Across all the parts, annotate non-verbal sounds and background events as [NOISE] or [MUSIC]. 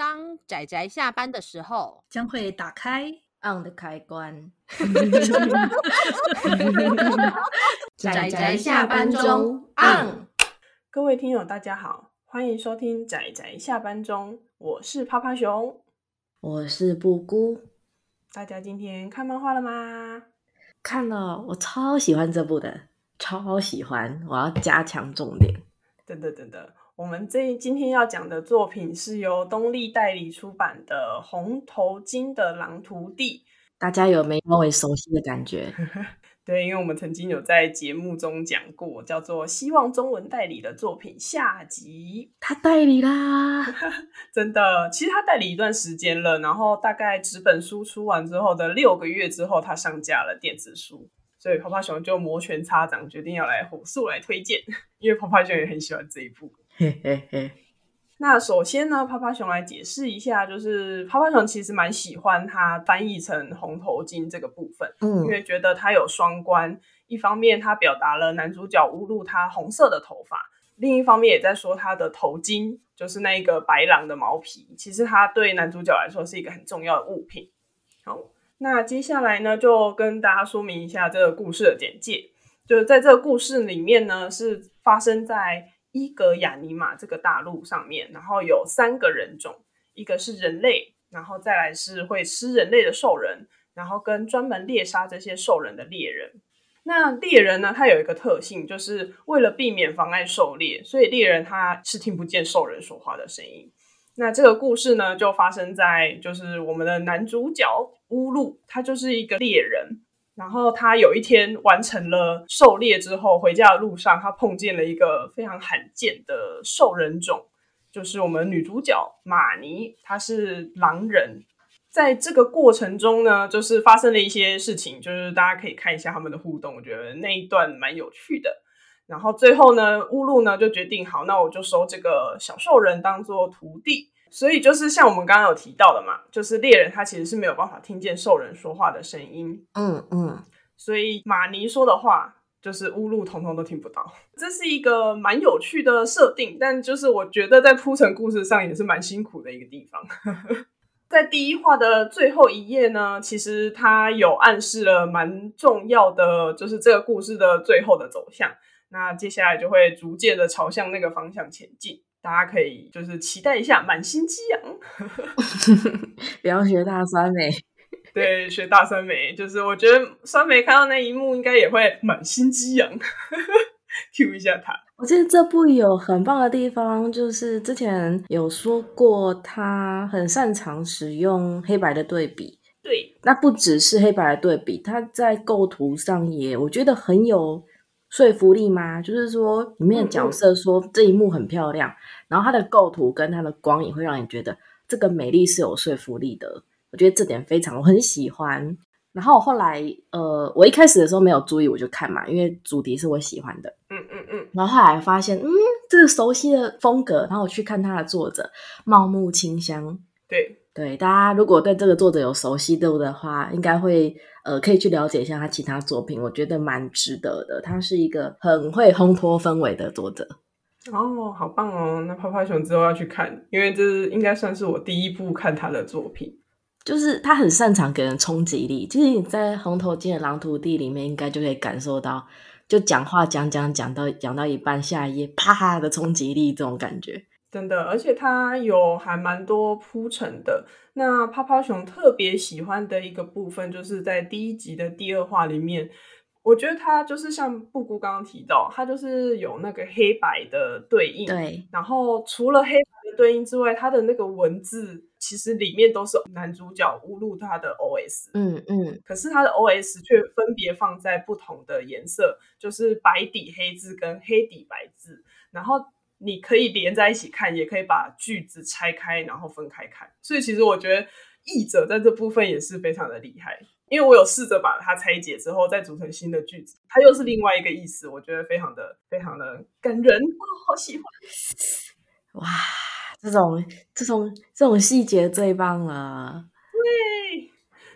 当仔仔下班的时候，将会打开 on 的开关。[LAUGHS] 仔仔下班中 on。各位听友，大家好，欢迎收听仔仔下班中，我是趴趴熊，我是布姑。大家今天看漫画了吗？看了，我超喜欢这部的，超喜欢，我要加强重点。等等等等，我们这今天要讲的作品是由东立代理出版的《红头巾的狼徒弟》，大家有没有稍微熟悉的感觉？[LAUGHS] 对，因为我们曾经有在节目中讲过，叫做希望中文代理的作品下集，他代理啦，[LAUGHS] 真的，其实他代理一段时间了，然后大概纸本书出完之后的六个月之后，他上架了电子书。所以泡泡熊就摩拳擦掌，决定要来火速来推荐，因为泡泡熊也很喜欢这一部。嘿嘿嘿。那首先呢，趴趴熊来解释一下，就是趴趴熊其实蛮喜欢它翻译成红头巾这个部分，嗯，因为觉得它有双关，一方面它表达了男主角侮辱他红色的头发，另一方面也在说他的头巾，就是那个白狼的毛皮，其实它对男主角来说是一个很重要的物品。好。那接下来呢，就跟大家说明一下这个故事的简介。就是在这个故事里面呢，是发生在伊格亚尼玛这个大陆上面，然后有三个人种，一个是人类，然后再来是会吃人类的兽人，然后跟专门猎杀这些兽人的猎人。那猎人呢，他有一个特性，就是为了避免妨碍狩猎，所以猎人他是听不见兽人说话的声音。那这个故事呢，就发生在就是我们的男主角乌路，他就是一个猎人。然后他有一天完成了狩猎之后，回家的路上，他碰见了一个非常罕见的兽人种，就是我们女主角玛尼，她是狼人。在这个过程中呢，就是发生了一些事情，就是大家可以看一下他们的互动，我觉得那一段蛮有趣的。然后最后呢，乌路呢就决定好，那我就收这个小兽人当做徒弟。所以就是像我们刚刚有提到的嘛，就是猎人他其实是没有办法听见兽人说话的声音。嗯嗯。所以马尼说的话，就是乌路通通都听不到。这是一个蛮有趣的设定，但就是我觉得在铺陈故事上也是蛮辛苦的一个地方。[LAUGHS] 在第一话的最后一页呢，其实它有暗示了蛮重要的，就是这个故事的最后的走向。那接下来就会逐渐的朝向那个方向前进，大家可以就是期待一下，满心激昂。[LAUGHS] 不要学大酸梅，[LAUGHS] 对，学大酸梅，就是我觉得酸梅看到那一幕应该也会满心激昂。Q 一下他，我记得这部有很棒的地方，就是之前有说过他很擅长使用黑白的对比。对，那不只是黑白的对比，他在构图上也我觉得很有。说服力吗？就是说，里面的角色说这一幕很漂亮，然后它的构图跟它的光影会让你觉得这个美丽是有说服力的。我觉得这点非常，我很喜欢。然后后来，呃，我一开始的时候没有注意，我就看嘛，因为主题是我喜欢的。嗯嗯嗯。然后后来发现，嗯，这个熟悉的风格，然后我去看它的作者茂木清香。对。对，大家如果对这个作者有熟悉度的话，应该会呃可以去了解一下他其他作品，我觉得蛮值得的。他是一个很会烘托氛围的作者。哦，好棒哦！那泡泡熊之后要去看，因为这应该算是我第一部看他的作品。就是他很擅长给人冲击力，其实你在《红头巾的狼徒弟》里面应该就可以感受到，就讲话讲讲讲到讲到一半，下一页啪的冲击力这种感觉。真的，而且它有还蛮多铺陈的。那泡泡熊特别喜欢的一个部分，就是在第一集的第二话里面，我觉得它就是像布谷刚刚提到，它就是有那个黑白的对应。对。然后除了黑白的对应之外，它的那个文字其实里面都是男主角侮辱他的 OS。嗯嗯。可是他的 OS 却分别放在不同的颜色，就是白底黑字跟黑底白字，然后。你可以连在一起看，也可以把句子拆开，然后分开看。所以其实我觉得译者在这部分也是非常的厉害，因为我有试着把它拆解之后再组成新的句子，它又是另外一个意思。我觉得非常的非常的感人，我，好喜欢！哇，这种这种这种细节最棒了。对，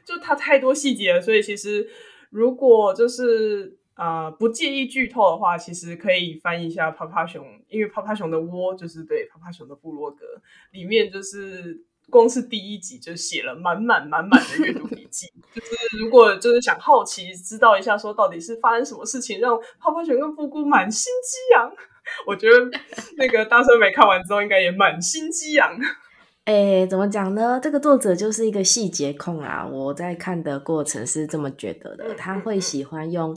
就它太多细节了，所以其实如果就是。啊、呃，不介意剧透的话，其实可以翻一下趴趴熊，因为趴趴熊的窝就是对趴趴熊的部落格里面，就是光是第一集就写了满满满满的阅读笔 [LAUGHS] 记。就是如果就是想好奇知道一下，说到底是发生什么事情让泡泡熊跟布谷满心激昂，我觉得那个大声美看完之后应该也满心激昂。[LAUGHS] 哎，怎么讲呢？这个作者就是一个细节控啊！我在看的过程是这么觉得的，他会喜欢用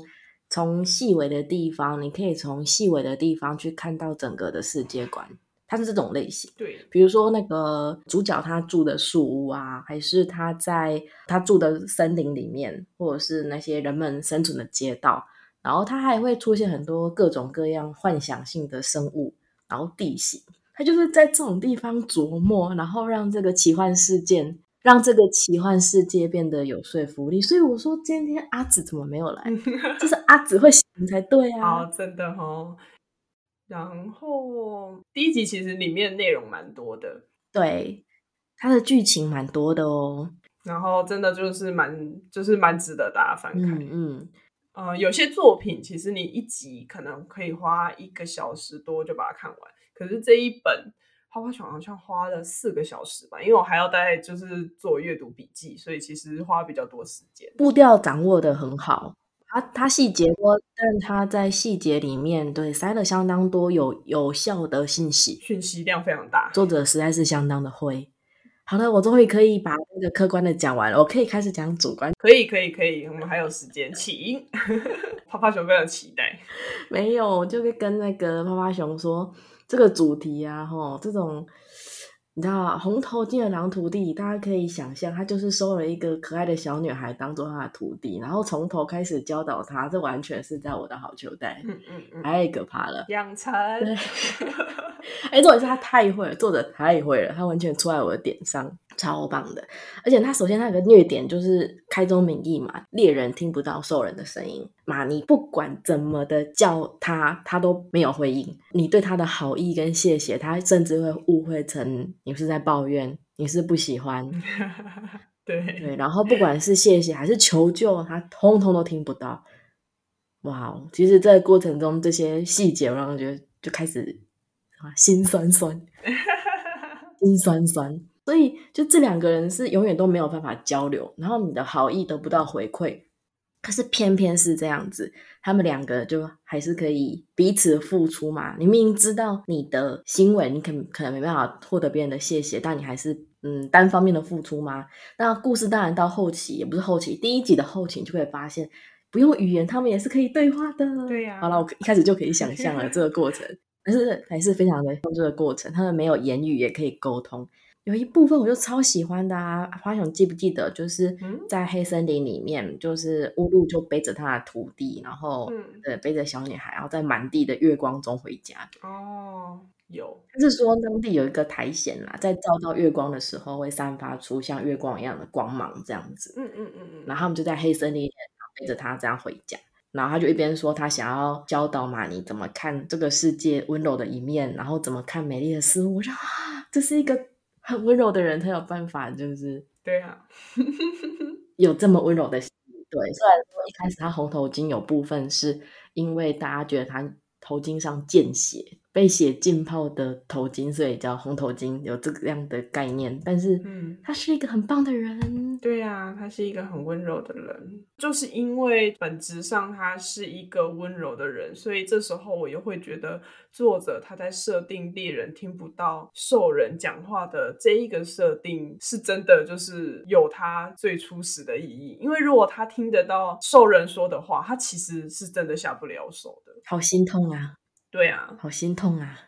从细微的地方，你可以从细微的地方去看到整个的世界观。它是这种类型，对，比如说那个主角他住的树屋啊，还是他在他住的森林里面，或者是那些人们生存的街道，然后他还会出现很多各种各样幻想性的生物，然后地形。他就是在这种地方琢磨，然后让这个奇幻事件，让这个奇幻世界变得有说服力。所以我说，今天阿紫怎么没有来？就是阿紫会想才对啊！[LAUGHS] 哦，真的哦。然后第一集其实里面内容蛮多的，对，它的剧情蛮多的哦。然后真的就是蛮，就是蛮值得大家翻看。嗯嗯。呃，有些作品其实你一集可能可以花一个小时多就把它看完。可是这一本泡泡熊好像花了四个小时吧，因为我还要待就是做阅读笔记，所以其实花比较多时间。步调掌握的很好，它它细节多，但它在细节里面对塞了相当多有有效的信息，讯息量非常大。作者实在是相当的会。好了，我终于可以把那个客观的讲完了，我可以开始讲主观。可以可以可以，我们还有时间，请泡泡熊非常期待。没有，我就会跟那个泡泡熊说。这个主题啊，吼，这种你知道，红头巾的狼徒弟，大家可以想象，他就是收了一个可爱的小女孩当做他的徒弟，然后从头开始教导他，这完全是在我的好球袋，嗯嗯嗯，太可怕了，养成，[LAUGHS] 哎，重点是他太会了，作者太会了，他完全出在我的点上。超棒的，而且他首先他有个虐点就是开宗明义嘛，猎人听不到兽人的声音嘛，你不管怎么的叫他，他都没有回应。你对他的好意跟谢谢，他甚至会误会成你是在抱怨，你是不喜欢。[LAUGHS] 对对，然后不管是谢谢还是求救，他通通都听不到。哇，其实这个过程中这些细节，我让我觉得就开始啊心酸酸，[LAUGHS] 心酸酸。所以，就这两个人是永远都没有办法交流，然后你的好意得不到回馈，可是偏偏是这样子，他们两个就还是可以彼此付出嘛。你明明知道你的行为，你可可能没办法获得别人的谢谢，但你还是嗯单方面的付出吗？那故事当然到后期也不是后期，第一集的后期就会发现，不用语言，他们也是可以对话的。对呀、啊，好了，我一开始就可以想象了这个过程，[LAUGHS] 但是还是非常的这个过程，他们没有言语也可以沟通。有一部分我就超喜欢的啊，花熊记不记得？就是在黑森林里面，嗯、就是乌鲁就背着他的徒弟，然后、嗯、呃背着小女孩，然后在满地的月光中回家。哦，有，他是说当地有一个苔藓啦，在照到月光的时候会散发出像月光一样的光芒，这样子。嗯嗯嗯嗯。然后他们就在黑森林里面背着他这样回家，然后他就一边说他想要教导玛尼怎么看这个世界温柔的一面，然后怎么看美丽的事物。我说啊，这是一个。很温柔的人，才有办法，就是对啊，[LAUGHS] 有这么温柔的心。对，虽然说一开始他红头巾有部分是因为大家觉得他头巾上见血。被血浸泡的头巾，所以叫红头巾，有这个样的概念。但是，嗯，他是一个很棒的人。嗯、对呀、啊，他是一个很温柔的人。就是因为本质上他是一个温柔的人，所以这时候我又会觉得作者他在设定猎人听不到兽人讲话的这一个设定，是真的就是有他最初始的意义。因为如果他听得到兽人说的话，他其实是真的下不了手的。好心痛啊！对啊，好心痛啊！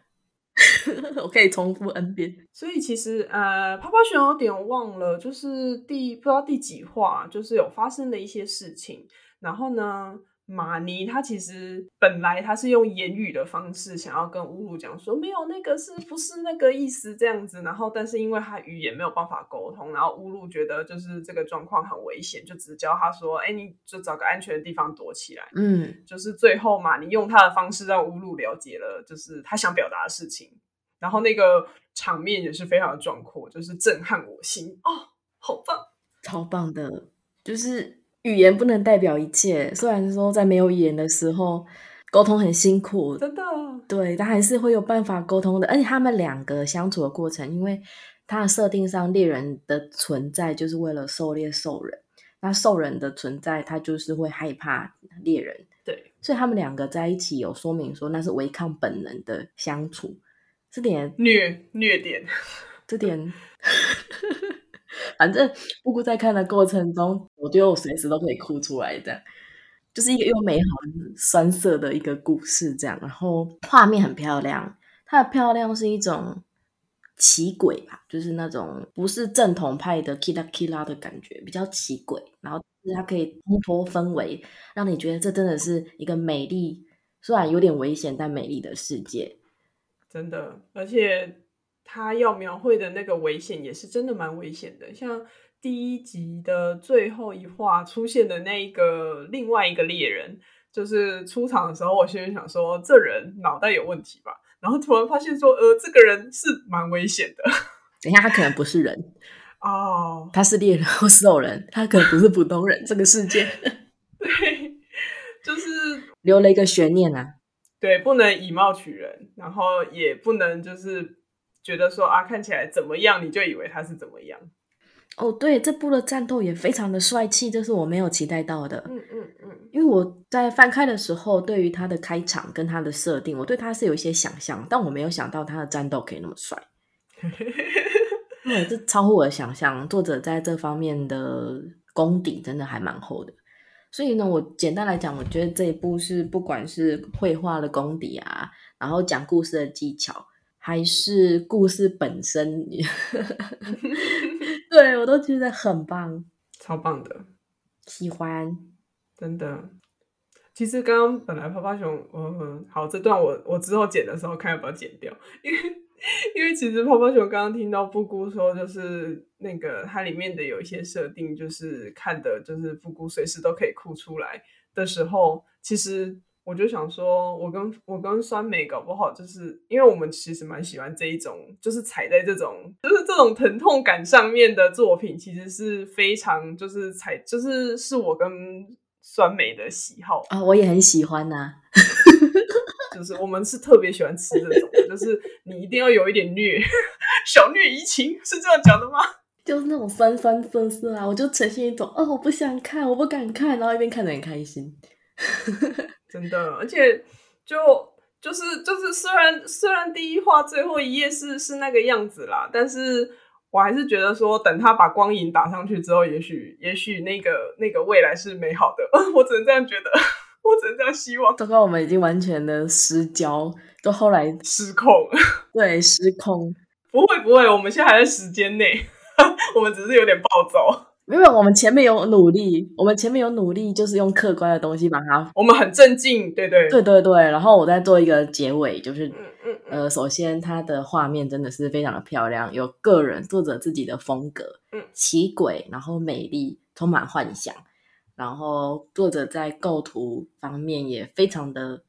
[LAUGHS] 我可以重复 N 遍。所以其实呃，泡泡熊有点忘了，就是第不知道第几话，就是有发生的一些事情。然后呢，玛尼他其实本来他是用言语的方式想要跟乌鲁讲说，没有那个是不是那个意思这样子。然后但是因为他语言没有办法沟通，然后乌鲁觉得就是这个状况很危险，就只教他说，哎，你就找个安全的地方躲起来。嗯，就是最后玛尼用他的方式让乌鲁了解了，就是他想表达的事情。然后那个场面也是非常的壮阔，就是震撼我心哦，好棒，超棒的，就是。语言不能代表一切，虽然说在没有语言的时候沟通很辛苦，真的，对，但还是会有办法沟通的。而且他们两个相处的过程，因为它的设定上，猎人的存在就是为了狩猎兽人，那兽人的存在，他就是会害怕猎人。对，所以他们两个在一起有说明说，那是违抗本能的相处，这点虐虐点，这点，[LAUGHS] 反正姑姑在看的过程中，我觉得我随时都可以哭出来的，就是一个又美好又酸涩的一个故事，这样，然后画面很漂亮，它的漂亮是一种。奇诡吧，就是那种不是正统派的 kira kira 的感觉，比较奇诡。然后它可以烘托氛围，让你觉得这真的是一个美丽，虽然有点危险，但美丽的世界。真的，而且他要描绘的那个危险也是真的蛮危险的。像第一集的最后一话出现的那一个另外一个猎人，就是出场的时候，我心里想说，这人脑袋有问题吧。然后突然发现说，呃，这个人是蛮危险的。[LAUGHS] 等一下，他可能不是人哦，他是猎人或是兽人，他可能不是普通人。这个世界，[LAUGHS] 对，就是留了一个悬念啊。对，不能以貌取人，然后也不能就是觉得说啊，看起来怎么样，你就以为他是怎么样。哦，对，这部的战斗也非常的帅气，这是我没有期待到的。嗯嗯嗯，因为我在翻开的时候，对于他的开场跟他的设定，我对他是有一些想象，但我没有想到他的战斗可以那么帅。[LAUGHS] 对，这超乎我的想象，作者在这方面的功底真的还蛮厚的。所以呢，我简单来讲，我觉得这一部是不管是绘画的功底啊，然后讲故事的技巧，还是故事本身。[LAUGHS] [LAUGHS] 对，我都觉得很棒，超棒的，喜欢，真的。其实刚刚本来泡泡熊，嗯，好，这段我我之后剪的时候看要不要剪掉，因为因为其实泡泡熊刚刚听到布谷说，就是那个它里面的有一些设定，就是看的，就是布谷随时都可以哭出来的时候，其实。我就想说，我跟我跟酸梅搞不好，就是因为我们其实蛮喜欢这一种，就是踩在这种，就是这种疼痛感上面的作品，其实是非常就是踩，就是是我跟酸梅的喜好啊、哦，我也很喜欢呐、啊，[LAUGHS] 就是我们是特别喜欢吃这种，就是你一定要有一点虐，[LAUGHS] 小虐怡情是这样讲的吗？[LAUGHS] 就是那种酸酸涩涩啊，我就呈现一种，哦，我不想看，我不敢看，然后一边看得很开心。真的，而且就就是就是，虽然虽然第一话最后一页是是那个样子啦，但是我还是觉得说，等他把光影打上去之后，也许也许那个那个未来是美好的。[LAUGHS] 我只能这样觉得，我只能这样希望。刚刚我们已经完全的失焦，到后来失控，[LAUGHS] 对，失控。不会不会，我们现在还在时间内，[LAUGHS] 我们只是有点暴躁。因为我们前面有努力，我们前面有努力，就是用客观的东西把它。我们很镇静，对对对对对。然后我再做一个结尾，就是，嗯嗯嗯、呃，首先它的画面真的是非常的漂亮，有个人作者自己的风格，嗯，奇诡，然后美丽，充满幻想。然后作者在构图方面也非常的，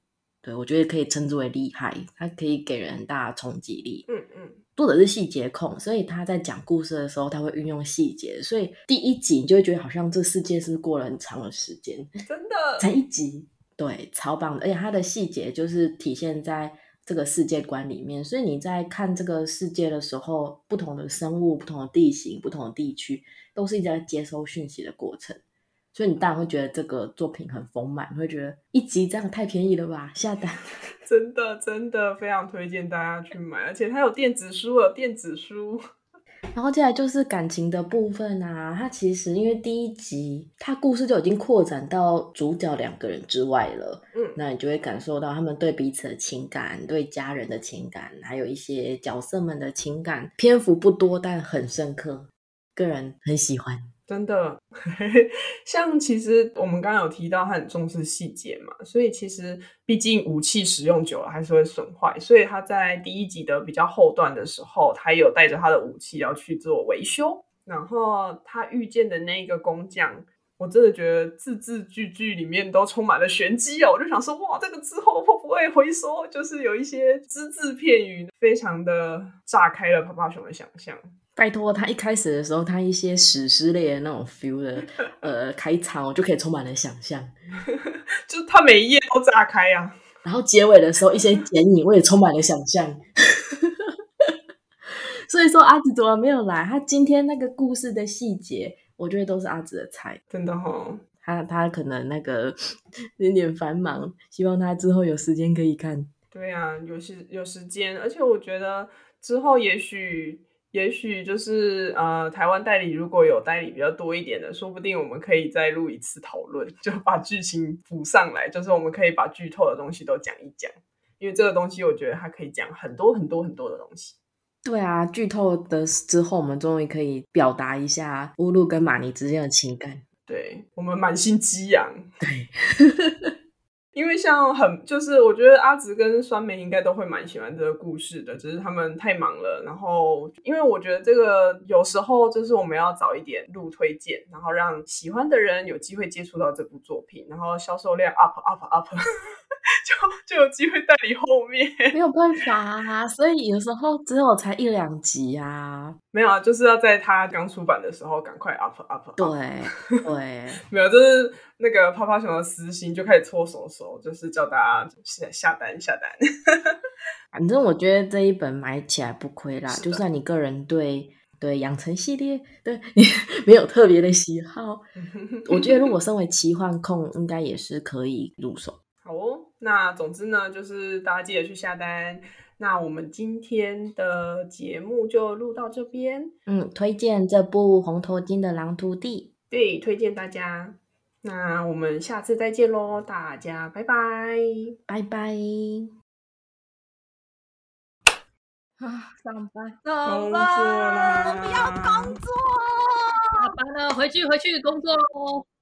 对，我觉得可以称之为厉害，它可以给人很大的冲击力，嗯嗯。作者是细节控，所以他在讲故事的时候，他会运用细节，所以第一集你就会觉得好像这世界是过了很长的时间，真的才一集，对，超棒的，而且它的细节就是体现在这个世界观里面，所以你在看这个世界的时候，不同的生物、不同的地形、不同的地区，都是一直在接收讯息的过程。所以你当然会觉得这个作品很丰满，会觉得一集这样太便宜了吧？下单，[LAUGHS] 真的真的非常推荐大家去买，而且它有电子书，有电子书。[LAUGHS] 然后接下来就是感情的部分啊，它其实因为第一集它故事就已经扩展到主角两个人之外了，嗯，那你就会感受到他们对彼此的情感、对家人的情感，还有一些角色们的情感，篇幅不多但很深刻，个人很喜欢。真的，[LAUGHS] 像其实我们刚刚有提到，他很重视细节嘛，所以其实毕竟武器使用久了还是会损坏，所以他在第一集的比较后段的时候，他有带着他的武器要去做维修，然后他遇见的那个工匠，我真的觉得字字句句里面都充满了玄机哦，我就想说，哇，这个之后会不会回收？就是有一些只字片语，非常的炸开了泡泡熊的想象。拜托，他一开始的时候，他一些史诗类的那种 feel 的呃开场，我就可以充满了想象。[LAUGHS] 就是他每一页都炸开啊，然后结尾的时候一些剪影，我也充满了想象。[LAUGHS] 所以说阿紫怎么没有来？他今天那个故事的细节，我觉得都是阿紫的菜，真的哦。他他可能那个 [LAUGHS] 有点繁忙，希望他之后有时间可以看。对啊，有时有时间，而且我觉得之后也许也许就是呃，台湾代理如果有代理比较多一点的，说不定我们可以再录一次讨论，就把剧情补上来，就是我们可以把剧透的东西都讲一讲，因为这个东西我觉得它可以讲很多很多很多的东西。对啊，剧透的之后，我们终于可以表达一下乌鲁跟玛尼之间的情感。对，我们满心激昂。对，[LAUGHS] 因为像很就是，我觉得阿直跟酸梅应该都会蛮喜欢这个故事的，只是他们太忙了。然后，因为我觉得这个有时候就是我们要早一点录推荐，然后让喜欢的人有机会接触到这部作品，然后销售量 up up up。[LAUGHS] 就就有机会带你后面，没有办法啊，所以有时候只有才一两集啊，[LAUGHS] 没有啊，就是要在他刚出版的时候赶快 up up, up。对对，[LAUGHS] 没有，就是那个泡泡熊的私心就开始搓手手，就是叫大家下下单下单。反正我觉得这一本买起来不亏啦，就算你个人对对养成系列对你没有特别的喜好，我觉得如果身为奇幻控，应该也是可以入手。那总之呢，就是大家记得去下单。那我们今天的节目就录到这边。嗯，推荐这部《红头巾的狼徒弟》。对，推荐大家。那我们下次再见喽，大家拜拜，拜拜。啊，上班，工作啦！我不要工作，下班了，回去回去工作喽。